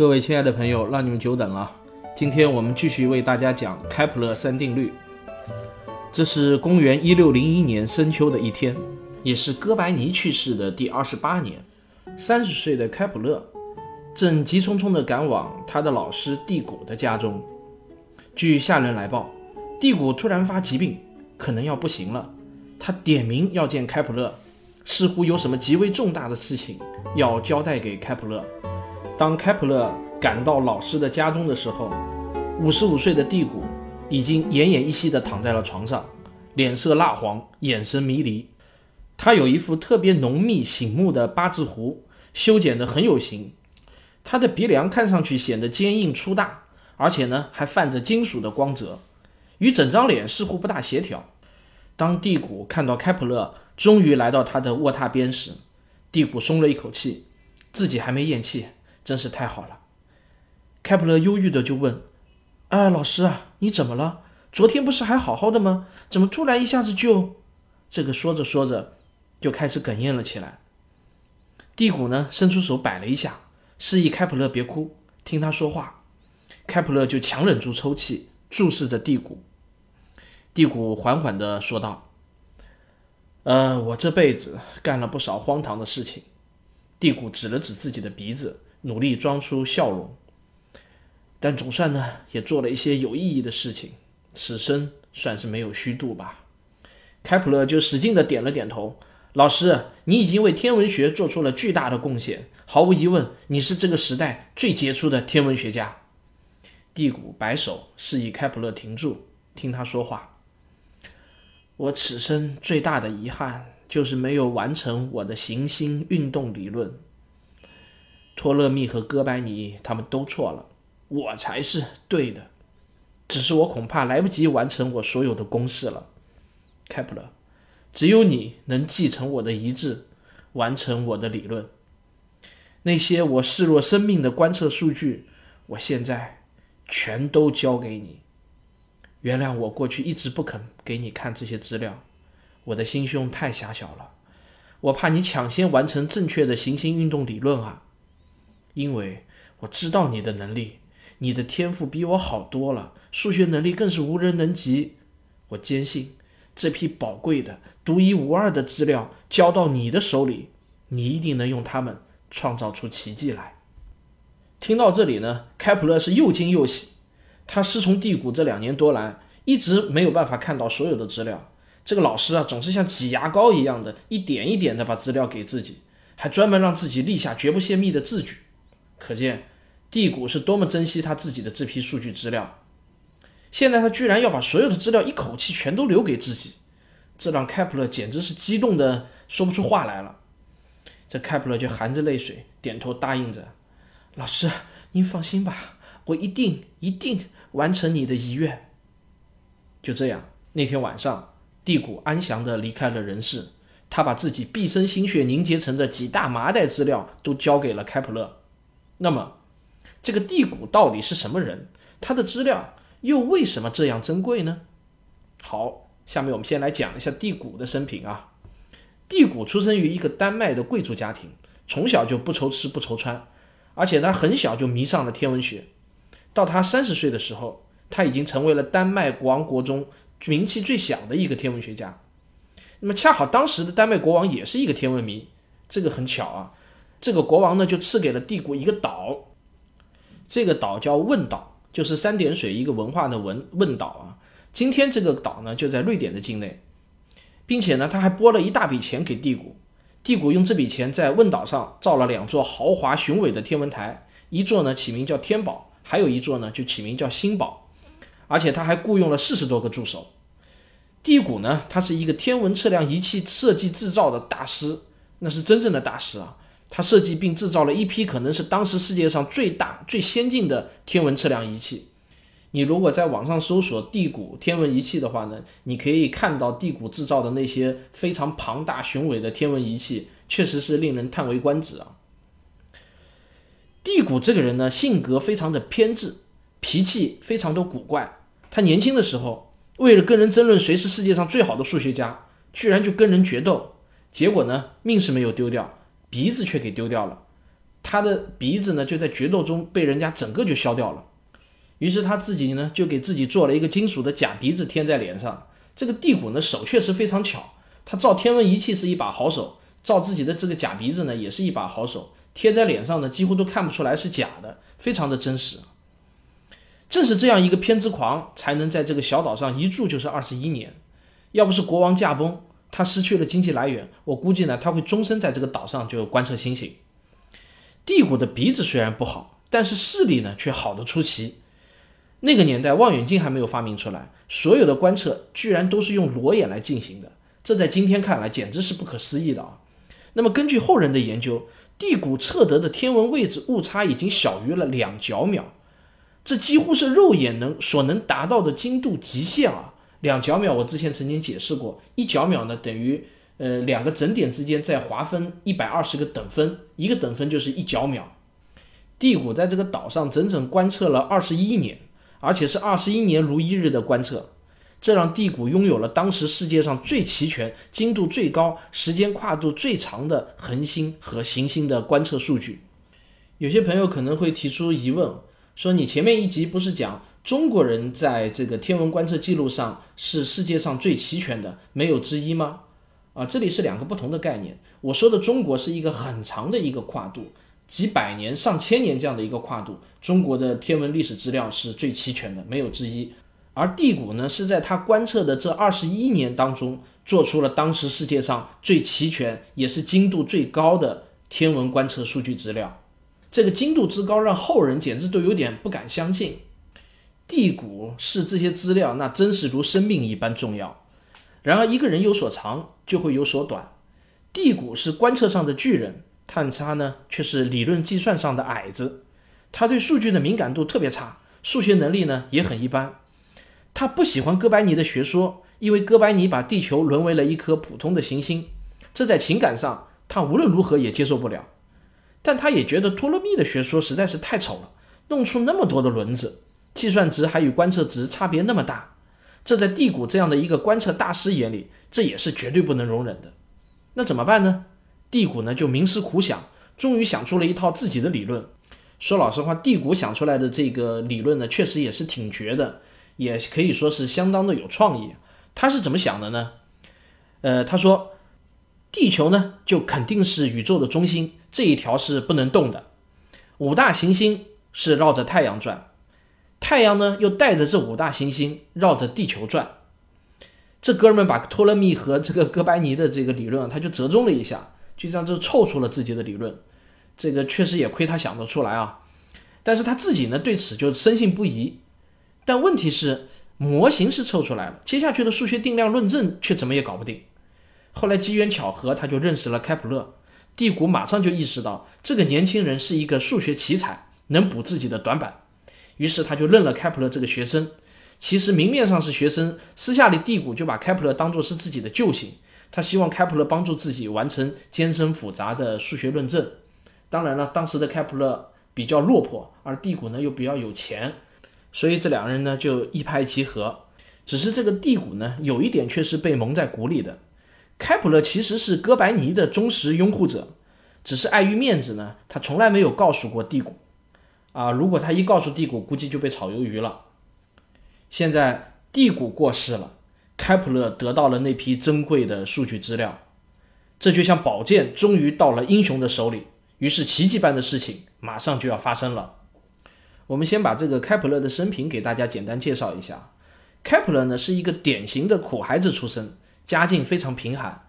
各位亲爱的朋友，让你们久等了。今天我们继续为大家讲开普勒三定律。这是公元一六零一年深秋的一天，也是哥白尼去世的第二十八年。三十岁的开普勒正急匆匆地赶往他的老师蒂古的家中。据下人来报，蒂古突然发疾病，可能要不行了。他点名要见开普勒，似乎有什么极为重大的事情要交代给开普勒。当开普勒赶到老师的家中的时候，五十五岁的蒂古已经奄奄一息地躺在了床上，脸色蜡黄，眼神迷离。他有一副特别浓密醒目的八字胡，修剪得很有型。他的鼻梁看上去显得坚硬粗大，而且呢还泛着金属的光泽，与整张脸似乎不大协调。当蒂古看到开普勒终于来到他的卧榻边时，蒂古松了一口气，自己还没咽气。真是太好了，开普勒忧郁的就问：“哎，老师啊，你怎么了？昨天不是还好好的吗？怎么突然一下子就……”这个说着说着，就开始哽咽了起来。蒂谷呢，伸出手摆了一下，示意开普勒别哭，听他说话。开普勒就强忍住抽泣，注视着蒂谷。蒂谷缓缓的说道：“呃，我这辈子干了不少荒唐的事情。”蒂谷指了指自己的鼻子。努力装出笑容，但总算呢，也做了一些有意义的事情，此生算是没有虚度吧。开普勒就使劲的点了点头。老师，你已经为天文学做出了巨大的贡献，毫无疑问，你是这个时代最杰出的天文学家。蒂谷摆手示意开普勒停住，听他说话。我此生最大的遗憾就是没有完成我的行星运动理论。托勒密和哥白尼他们都错了，我才是对的。只是我恐怕来不及完成我所有的公式了，开普勒。只有你能继承我的遗志，完成我的理论。那些我视若生命的观测数据，我现在全都交给你。原谅我过去一直不肯给你看这些资料，我的心胸太狭小了。我怕你抢先完成正确的行星运动理论啊。因为我知道你的能力，你的天赋比我好多了，数学能力更是无人能及。我坚信这批宝贵的、独一无二的资料交到你的手里，你一定能用它们创造出奇迹来。听到这里呢，开普勒是又惊又喜。他师从蒂谷这两年多来，一直没有办法看到所有的资料。这个老师啊，总是像挤牙膏一样的，一点一点的把资料给自己，还专门让自己立下绝不泄密的字据。可见，蒂谷是多么珍惜他自己的这批数据资料。现在他居然要把所有的资料一口气全都留给自己，这让开普勒简直是激动的说不出话来了。这开普勒就含着泪水点头答应着：“老师，您放心吧，我一定一定完成你的遗愿。”就这样，那天晚上，蒂谷安详地离开了人世。他把自己毕生心血凝结成的几大麻袋资料都交给了开普勒。那么，这个地谷到底是什么人？他的资料又为什么这样珍贵呢？好，下面我们先来讲一下地谷的生平啊。地谷出生于一个丹麦的贵族家庭，从小就不愁吃不愁穿，而且他很小就迷上了天文学。到他三十岁的时候，他已经成为了丹麦国王国中名气最小的一个天文学家。那么，恰好当时的丹麦国王也是一个天文迷，这个很巧啊。这个国王呢，就赐给了帝国一个岛，这个岛叫问岛，就是三点水一个文化的文问岛啊。今天这个岛呢，就在瑞典的境内，并且呢，他还拨了一大笔钱给帝国，帝国用这笔钱在问岛上造了两座豪华雄伟的天文台，一座呢起名叫天宝，还有一座呢就起名叫星宝，而且他还雇佣了四十多个助手。帝谷呢，他是一个天文测量仪器设计制造的大师，那是真正的大师啊。他设计并制造了一批可能是当时世界上最大、最先进的天文测量仪器。你如果在网上搜索地谷天文仪器的话呢，你可以看到地谷制造的那些非常庞大雄伟的天文仪器，确实是令人叹为观止啊。地谷这个人呢，性格非常的偏执，脾气非常的古怪。他年轻的时候，为了跟人争论谁是世界上最好的数学家，居然就跟人决斗，结果呢，命是没有丢掉，鼻子却给丢掉了。他的鼻子呢，就在决斗中被人家整个就削掉了。于是他自己呢，就给自己做了一个金属的假鼻子贴在脸上。这个地谷呢，手确实非常巧，他造天文仪器是一把好手，造自己的这个假鼻子呢，也是一把好手。贴在脸上呢几乎都看不出来是假的，非常的真实。正是这样一个偏执狂，才能在这个小岛上一住就是二十一年。要不是国王驾崩，他失去了经济来源，我估计呢，他会终身在这个岛上就观测星星。地谷的鼻子虽然不好，但是视力呢却好的出奇。那个年代望远镜还没有发明出来，所有的观测居然都是用裸眼来进行的，这在今天看来简直是不可思议的啊！那么根据后人的研究，地谷测得的天文位置误差已经小于了两角秒。这几乎是肉眼能所能达到的精度极限啊！两角秒，我之前曾经解释过，一角秒呢等于呃两个整点之间再划分一百二十个等分，一个等分就是一角秒。地谷在这个岛上整整观测了二十一年，而且是二十一年如一日的观测，这让地谷拥有了当时世界上最齐全、精度最高、时间跨度最长的恒星和行星的观测数据。有些朋友可能会提出疑问。说你前面一集不是讲中国人在这个天文观测记录上是世界上最齐全的，没有之一吗？啊，这里是两个不同的概念。我说的中国是一个很长的一个跨度，几百年、上千年这样的一个跨度，中国的天文历史资料是最齐全的，没有之一。而地谷呢，是在他观测的这二十一年当中，做出了当时世界上最齐全也是精度最高的天文观测数据资料。这个精度之高，让后人简直都有点不敢相信。地谷是这些资料，那真是如生命一般重要。然而，一个人有所长，就会有所短。地谷是观测上的巨人，探查呢却是理论计算上的矮子。他对数据的敏感度特别差，数学能力呢也很一般。他不喜欢哥白尼的学说，因为哥白尼把地球沦为了一颗普通的行星，这在情感上他无论如何也接受不了。但他也觉得托勒密的学说实在是太丑了，弄出那么多的轮子，计算值还与观测值差别那么大，这在地谷这样的一个观测大师眼里，这也是绝对不能容忍的。那怎么办呢？地谷呢就冥思苦想，终于想出了一套自己的理论。说老实话，地谷想出来的这个理论呢，确实也是挺绝的，也可以说是相当的有创意。他是怎么想的呢？呃，他说。地球呢，就肯定是宇宙的中心，这一条是不能动的。五大行星是绕着太阳转，太阳呢又带着这五大行星绕着地球转。这哥们把托勒密和这个哥白尼的这个理论，他就折中了一下，就这样就凑出了自己的理论。这个确实也亏他想得出来啊，但是他自己呢对此就深信不疑。但问题是，模型是凑出来了，接下去的数学定量论证却怎么也搞不定。后来机缘巧合，他就认识了开普勒。蒂谷马上就意识到这个年轻人是一个数学奇才，能补自己的短板。于是他就认了开普勒这个学生。其实明面上是学生，私下里蒂谷就把开普勒当作是自己的救星。他希望开普勒帮助自己完成艰深复杂的数学论证。当然了，当时的开普勒比较落魄，而蒂谷呢又比较有钱，所以这两个人呢就一拍即合。只是这个蒂谷呢有一点却是被蒙在鼓里的。开普勒其实是哥白尼的忠实拥护者，只是碍于面子呢，他从来没有告诉过蒂谷。啊，如果他一告诉蒂谷，估计就被炒鱿鱼了。现在蒂谷过世了，开普勒得到了那批珍贵的数据资料，这就像宝剑终于到了英雄的手里，于是奇迹般的事情马上就要发生了。我们先把这个开普勒的生平给大家简单介绍一下。开普勒呢是一个典型的苦孩子出身。家境非常贫寒，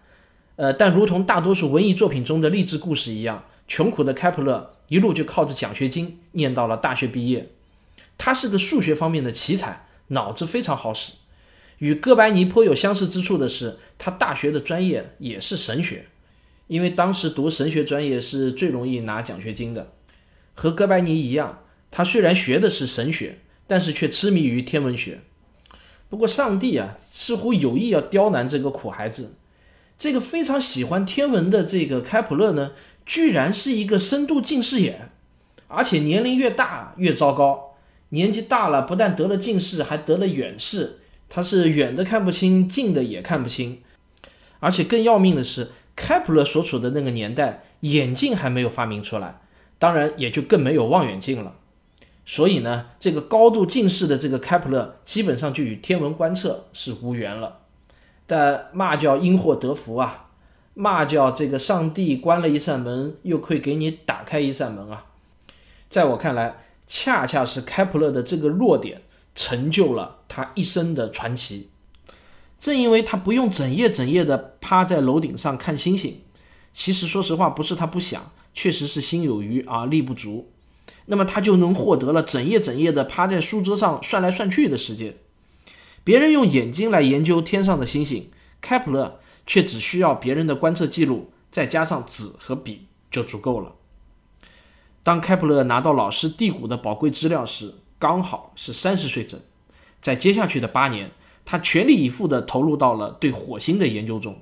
呃，但如同大多数文艺作品中的励志故事一样，穷苦的开普勒一路就靠着奖学金念到了大学毕业。他是个数学方面的奇才，脑子非常好使。与哥白尼颇有相似之处的是，他大学的专业也是神学。因为当时读神学专业是最容易拿奖学金的。和哥白尼一样，他虽然学的是神学，但是却痴迷于天文学。不过上帝啊，似乎有意要刁难这个苦孩子。这个非常喜欢天文的这个开普勒呢，居然是一个深度近视眼，而且年龄越大越糟糕。年纪大了，不但得了近视，还得了远视。他是远的看不清，近的也看不清。而且更要命的是，开普勒所处的那个年代，眼镜还没有发明出来，当然也就更没有望远镜了。所以呢，这个高度近视的这个开普勒，基本上就与天文观测是无缘了。但嘛叫因祸得福啊，嘛叫这个上帝关了一扇门，又会给你打开一扇门啊。在我看来，恰恰是开普勒的这个弱点，成就了他一生的传奇。正因为他不用整夜整夜的趴在楼顶上看星星，其实说实话，不是他不想，确实是心有余而力不足。那么他就能获得了整夜整夜的趴在书桌上算来算去的时间。别人用眼睛来研究天上的星星，开普勒却只需要别人的观测记录，再加上纸和笔就足够了。当开普勒拿到老师地谷的宝贵资料时，刚好是三十岁整。在接下去的八年，他全力以赴地投入到了对火星的研究中。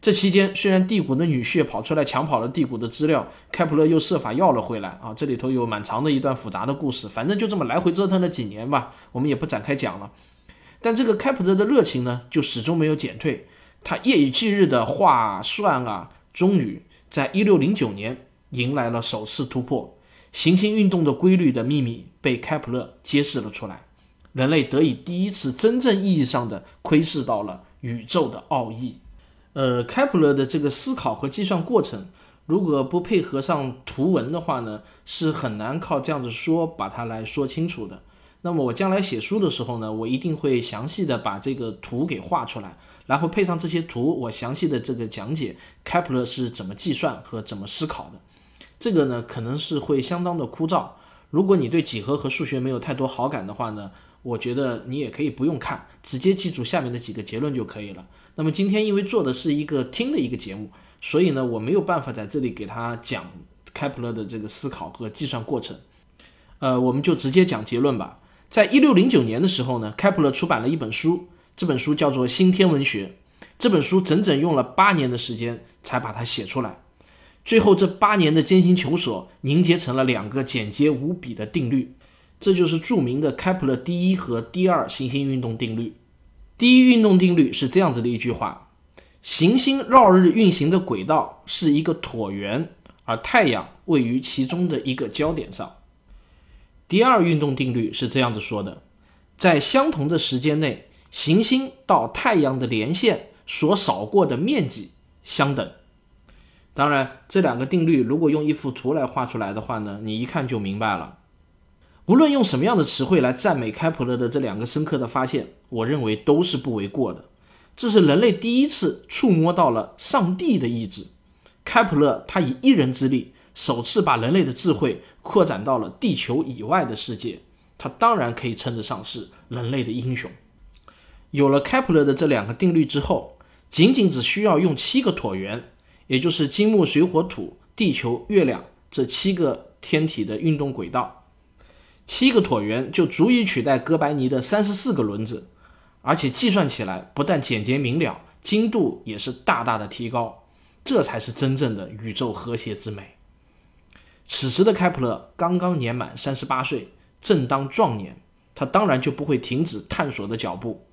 这期间，虽然地谷的女婿跑出来抢跑了地谷的资料，开普勒又设法要了回来啊，这里头有蛮长的一段复杂的故事。反正就这么来回折腾了几年吧，我们也不展开讲了。但这个开普勒的热情呢，就始终没有减退。他夜以继日的画算啊，终于在一六零九年迎来了首次突破，行星运动的规律的秘密被开普勒揭示了出来，人类得以第一次真正意义上的窥视到了宇宙的奥义。呃，开普勒的这个思考和计算过程，如果不配合上图文的话呢，是很难靠这样子说把它来说清楚的。那么我将来写书的时候呢，我一定会详细的把这个图给画出来，然后配上这些图，我详细的这个讲解开普勒是怎么计算和怎么思考的。这个呢，可能是会相当的枯燥。如果你对几何和数学没有太多好感的话呢，我觉得你也可以不用看，直接记住下面的几个结论就可以了。那么今天因为做的是一个听的一个节目，所以呢，我没有办法在这里给他讲开普勒的这个思考和计算过程。呃，我们就直接讲结论吧。在一六零九年的时候呢，开普勒出版了一本书，这本书叫做《新天文学》。这本书整整用了八年的时间才把它写出来，最后这八年的艰辛求索凝结成了两个简洁无比的定律，这就是著名的开普勒第一和第二行星运动定律。第一运动定律是这样子的一句话：行星绕日运行的轨道是一个椭圆，而太阳位于其中的一个焦点上。第二运动定律是这样子说的：在相同的时间内，行星到太阳的连线所扫过的面积相等。当然，这两个定律如果用一幅图来画出来的话呢，你一看就明白了。无论用什么样的词汇来赞美开普勒的这两个深刻的发现，我认为都是不为过的。这是人类第一次触摸到了上帝的意志。开普勒他以一人之力。首次把人类的智慧扩展到了地球以外的世界，他当然可以称得上是人类的英雄。有了开普勒的这两个定律之后，仅仅只需要用七个椭圆，也就是金木水火土、地球、月亮这七个天体的运动轨道，七个椭圆就足以取代哥白尼的三十四个轮子，而且计算起来不但简洁明了，精度也是大大的提高。这才是真正的宇宙和谐之美。此时的开普勒刚刚年满三十八岁，正当壮年，他当然就不会停止探索的脚步。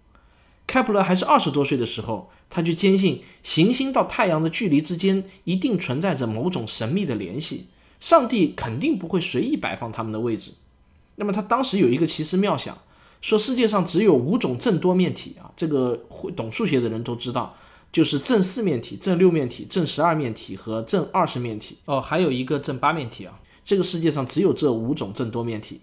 开普勒还是二十多岁的时候，他就坚信行星到太阳的距离之间一定存在着某种神秘的联系，上帝肯定不会随意摆放他们的位置。那么他当时有一个奇思妙想，说世界上只有五种正多面体啊，这个会懂数学的人都知道。就是正四面体、正六面体、正十二面体和正二十面体哦，还有一个正八面体啊。这个世界上只有这五种正多面体，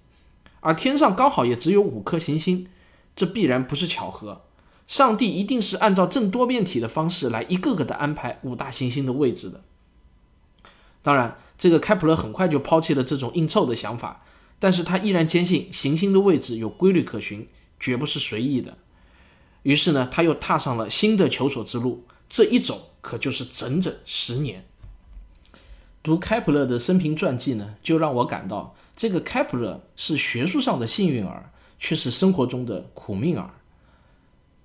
而天上刚好也只有五颗行星，这必然不是巧合。上帝一定是按照正多面体的方式来一个个的安排五大行星的位置的。当然，这个开普勒很快就抛弃了这种硬凑的想法，但是他依然坚信行星的位置有规律可循，绝不是随意的。于是呢，他又踏上了新的求索之路。这一走可就是整整十年。读开普勒的生平传记呢，就让我感到，这个开普勒是学术上的幸运儿，却是生活中的苦命儿。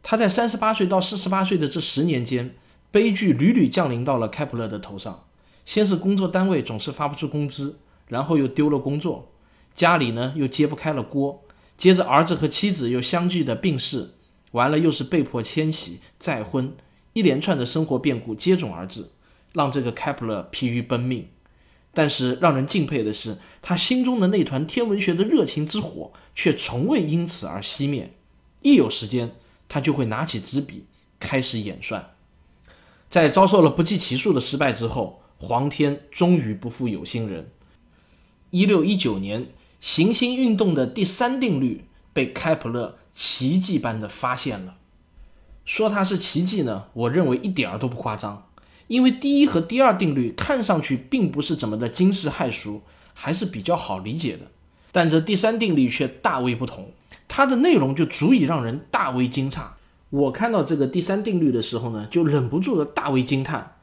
他在三十八岁到四十八岁的这十年间，悲剧屡屡降临到了开普勒的头上。先是工作单位总是发不出工资，然后又丢了工作，家里呢又揭不开了锅，接着儿子和妻子又相继的病逝，完了又是被迫迁徙、再婚，一连串的生活变故接踵而至。让这个开普勒疲于奔命，但是让人敬佩的是，他心中的那团天文学的热情之火却从未因此而熄灭。一有时间，他就会拿起纸笔开始演算。在遭受了不计其数的失败之后，黄天终于不负有心人。一六一九年，行星运动的第三定律被开普勒奇迹般的发现了。说它是奇迹呢，我认为一点儿都不夸张。因为第一和第二定律看上去并不是怎么的惊世骇俗，还是比较好理解的，但这第三定律却大为不同，它的内容就足以让人大为惊诧。我看到这个第三定律的时候呢，就忍不住的大为惊叹。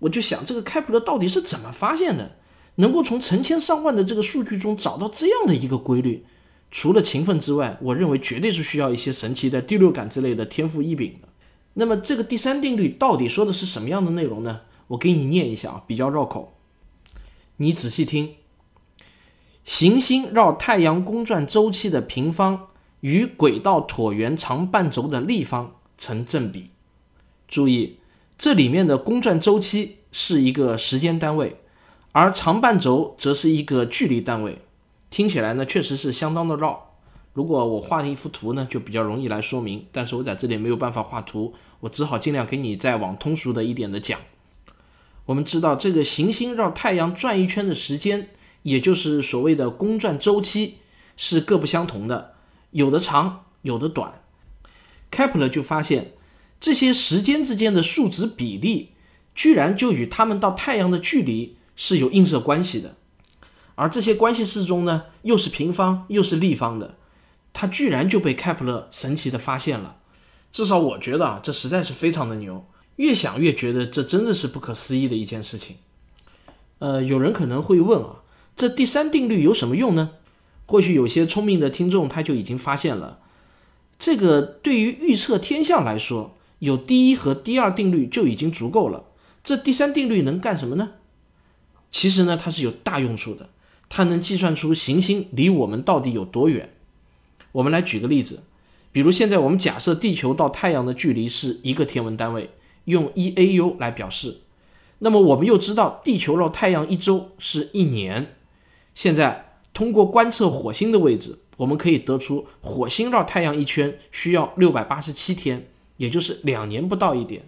我就想，这个开普勒到底是怎么发现的，能够从成千上万的这个数据中找到这样的一个规律？除了勤奋之外，我认为绝对是需要一些神奇的第六感之类的天赋异禀的。那么这个第三定律到底说的是什么样的内容呢？我给你念一下啊，比较绕口。你仔细听：行星绕太阳公转周期的平方与轨道椭圆长半轴的立方成正比。注意，这里面的公转周期是一个时间单位，而长半轴则是一个距离单位。听起来呢，确实是相当的绕。如果我画一幅图呢，就比较容易来说明。但是我在这里没有办法画图，我只好尽量给你再往通俗的一点的讲。我们知道这个行星绕太阳转一圈的时间，也就是所谓的公转周期，是各不相同的，有的长，有的短。开普勒就发现，这些时间之间的数值比例，居然就与它们到太阳的距离是有映射关系的，而这些关系式中呢，又是平方又是立方的。他居然就被开普勒神奇的发现了，至少我觉得啊，这实在是非常的牛。越想越觉得这真的是不可思议的一件事情。呃，有人可能会问啊，这第三定律有什么用呢？或许有些聪明的听众他就已经发现了，这个对于预测天象来说，有第一和第二定律就已经足够了。这第三定律能干什么呢？其实呢，它是有大用处的，它能计算出行星离我们到底有多远。我们来举个例子，比如现在我们假设地球到太阳的距离是一个天文单位，用一 AU 来表示。那么我们又知道地球绕太阳一周是一年。现在通过观测火星的位置，我们可以得出火星绕太阳一圈需要六百八十七天，也就是两年不到一点。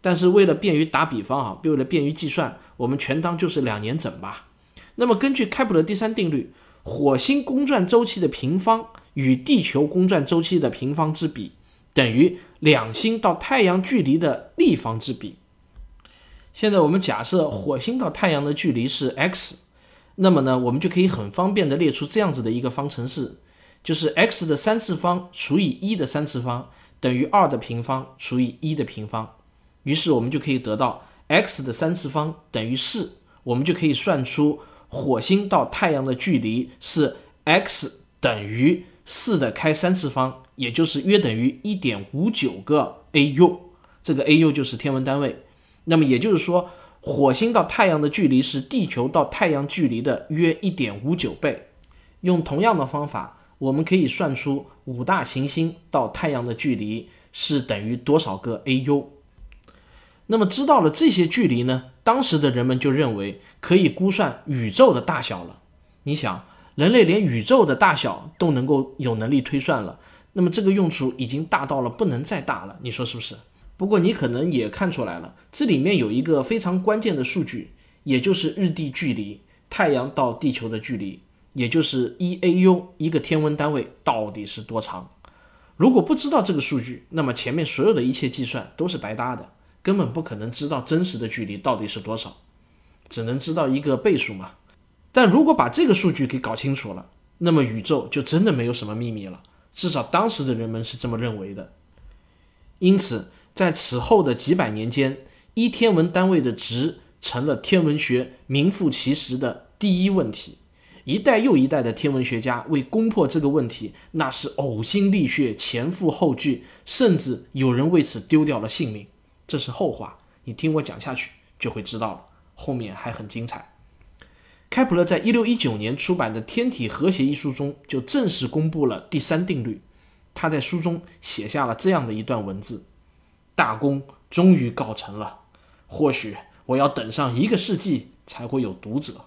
但是为了便于打比方啊，为了便于计算，我们全当就是两年整吧。那么根据开普勒第三定律，火星公转周期的平方。与地球公转周期的平方之比等于两星到太阳距离的立方之比。现在我们假设火星到太阳的距离是 x，那么呢，我们就可以很方便的列出这样子的一个方程式，就是 x 的三次方除以一的三次方等于二的平方除以一的平方。于是我们就可以得到 x 的三次方等于四，我们就可以算出火星到太阳的距离是 x 等于。四的开三次方，也就是约等于一点五九个 AU，这个 AU 就是天文单位。那么也就是说，火星到太阳的距离是地球到太阳距离的约一点五九倍。用同样的方法，我们可以算出五大行星到太阳的距离是等于多少个 AU。那么知道了这些距离呢？当时的人们就认为可以估算宇宙的大小了。你想？人类连宇宙的大小都能够有能力推算了，那么这个用处已经大到了不能再大了，你说是不是？不过你可能也看出来了，这里面有一个非常关键的数据，也就是日地距离，太阳到地球的距离，也就是一 AU 一个天文单位到底是多长？如果不知道这个数据，那么前面所有的一切计算都是白搭的，根本不可能知道真实的距离到底是多少，只能知道一个倍数嘛。但如果把这个数据给搞清楚了，那么宇宙就真的没有什么秘密了。至少当时的人们是这么认为的。因此，在此后的几百年间，一天文单位的值成了天文学名副其实的第一问题。一代又一代的天文学家为攻破这个问题，那是呕心沥血、前赴后继，甚至有人为此丢掉了性命。这是后话，你听我讲下去就会知道了。后面还很精彩。开普勒在一六一九年出版的《天体和谐》一书中，就正式公布了第三定律。他在书中写下了这样的一段文字：“大功终于告成了，或许我要等上一个世纪才会有读者，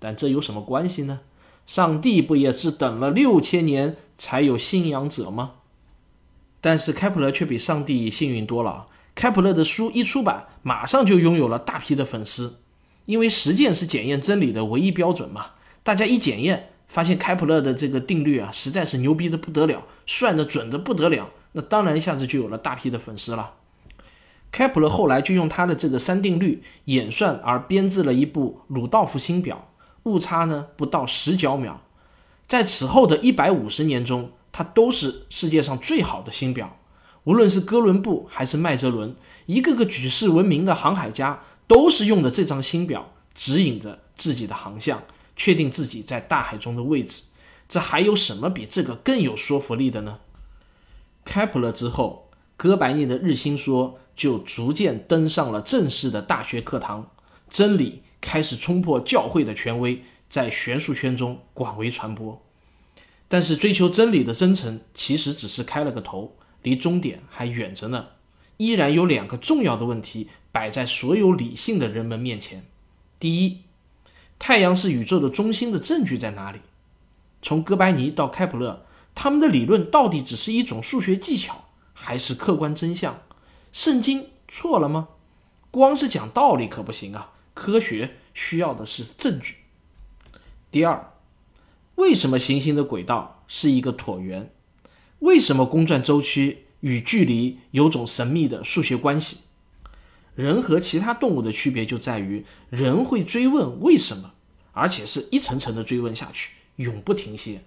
但这有什么关系呢？上帝不也是等了六千年才有信仰者吗？”但是开普勒却比上帝幸运多了。开普勒的书一出版，马上就拥有了大批的粉丝，因为实践是检验真理的唯一标准嘛。大家一检验。发现开普勒的这个定律啊，实在是牛逼的不得了，算的准的不得了。那当然一下子就有了大批的粉丝了。开普勒后来就用他的这个三定律演算而编制了一部鲁道夫星表，误差呢不到十角秒。在此后的一百五十年中，它都是世界上最好的星表。无论是哥伦布还是麦哲伦，一个个举世闻名的航海家，都是用的这张星表指引着自己的航向。确定自己在大海中的位置，这还有什么比这个更有说服力的呢？开普勒之后，哥白尼的日心说就逐渐登上了正式的大学课堂，真理开始冲破教会的权威，在学术圈中广为传播。但是，追求真理的征程其实只是开了个头，离终点还远着呢。依然有两个重要的问题摆在所有理性的人们面前：第一，太阳是宇宙的中心的证据在哪里？从哥白尼到开普勒，他们的理论到底只是一种数学技巧，还是客观真相？圣经错了吗？光是讲道理可不行啊！科学需要的是证据。第二，为什么行星的轨道是一个椭圆？为什么公转周期与距离有种神秘的数学关系？人和其他动物的区别就在于，人会追问为什么，而且是一层层的追问下去，永不停歇。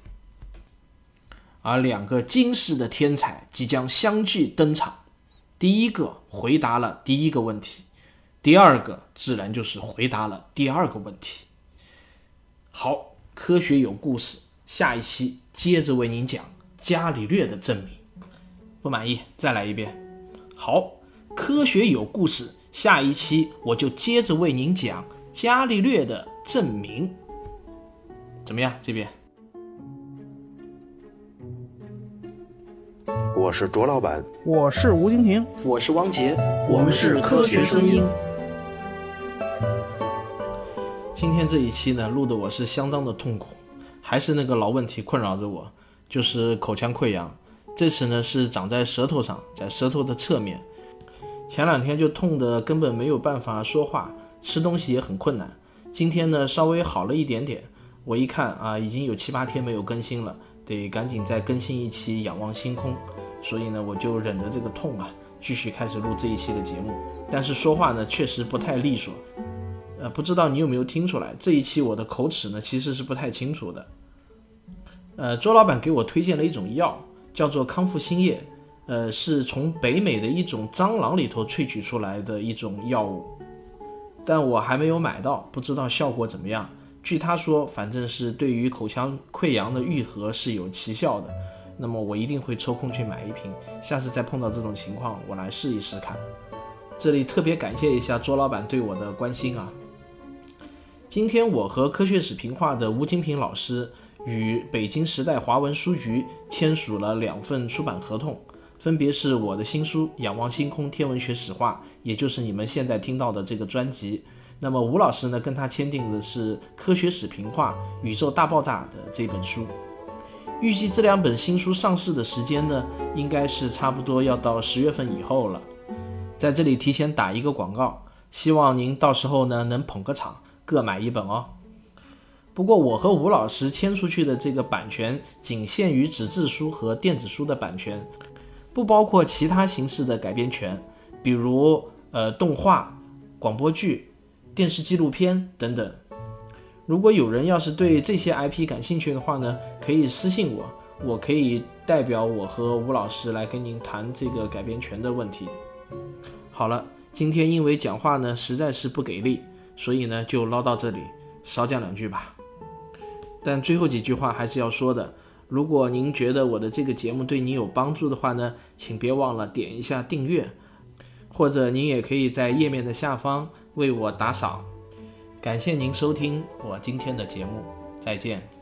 而两个惊世的天才即将相继登场，第一个回答了第一个问题，第二个自然就是回答了第二个问题。好，科学有故事，下一期接着为您讲伽利略的证明。不满意，再来一遍。好，科学有故事。下一期我就接着为您讲伽利略的证明，怎么样？这边，我是卓老板，我是吴京平，我是汪杰，我们是科学声音。今天这一期呢，录的我是相当的痛苦，还是那个老问题困扰着我，就是口腔溃疡。这次呢是长在舌头上，在舌头的侧面。前两天就痛得根本没有办法说话，吃东西也很困难。今天呢稍微好了一点点，我一看啊，已经有七八天没有更新了，得赶紧再更新一期《仰望星空》。所以呢，我就忍着这个痛啊，继续开始录这一期的节目。但是说话呢确实不太利索，呃，不知道你有没有听出来，这一期我的口齿呢其实是不太清楚的。呃，周老板给我推荐了一种药，叫做康复新液。呃，是从北美的一种蟑螂里头萃取出来的一种药物，但我还没有买到，不知道效果怎么样。据他说，反正是对于口腔溃疡的愈合是有奇效的。那么我一定会抽空去买一瓶，下次再碰到这种情况，我来试一试看。这里特别感谢一下卓老板对我的关心啊。今天我和科学史评话的吴金平老师与北京时代华文书局签署了两份出版合同。分别是我的新书《仰望星空：天文学史话》，也就是你们现在听到的这个专辑。那么吴老师呢，跟他签订的是《科学史评话：宇宙大爆炸》的这本书。预计这两本新书上市的时间呢，应该是差不多要到十月份以后了。在这里提前打一个广告，希望您到时候呢能捧个场，各买一本哦。不过我和吴老师签出去的这个版权，仅限于纸质书和电子书的版权。不包括其他形式的改编权，比如呃动画、广播剧、电视纪录片等等。如果有人要是对这些 IP 感兴趣的话呢，可以私信我，我可以代表我和吴老师来跟您谈这个改编权的问题。好了，今天因为讲话呢实在是不给力，所以呢就唠到这里，少讲两句吧。但最后几句话还是要说的。如果您觉得我的这个节目对你有帮助的话呢，请别忘了点一下订阅，或者您也可以在页面的下方为我打赏。感谢您收听我今天的节目，再见。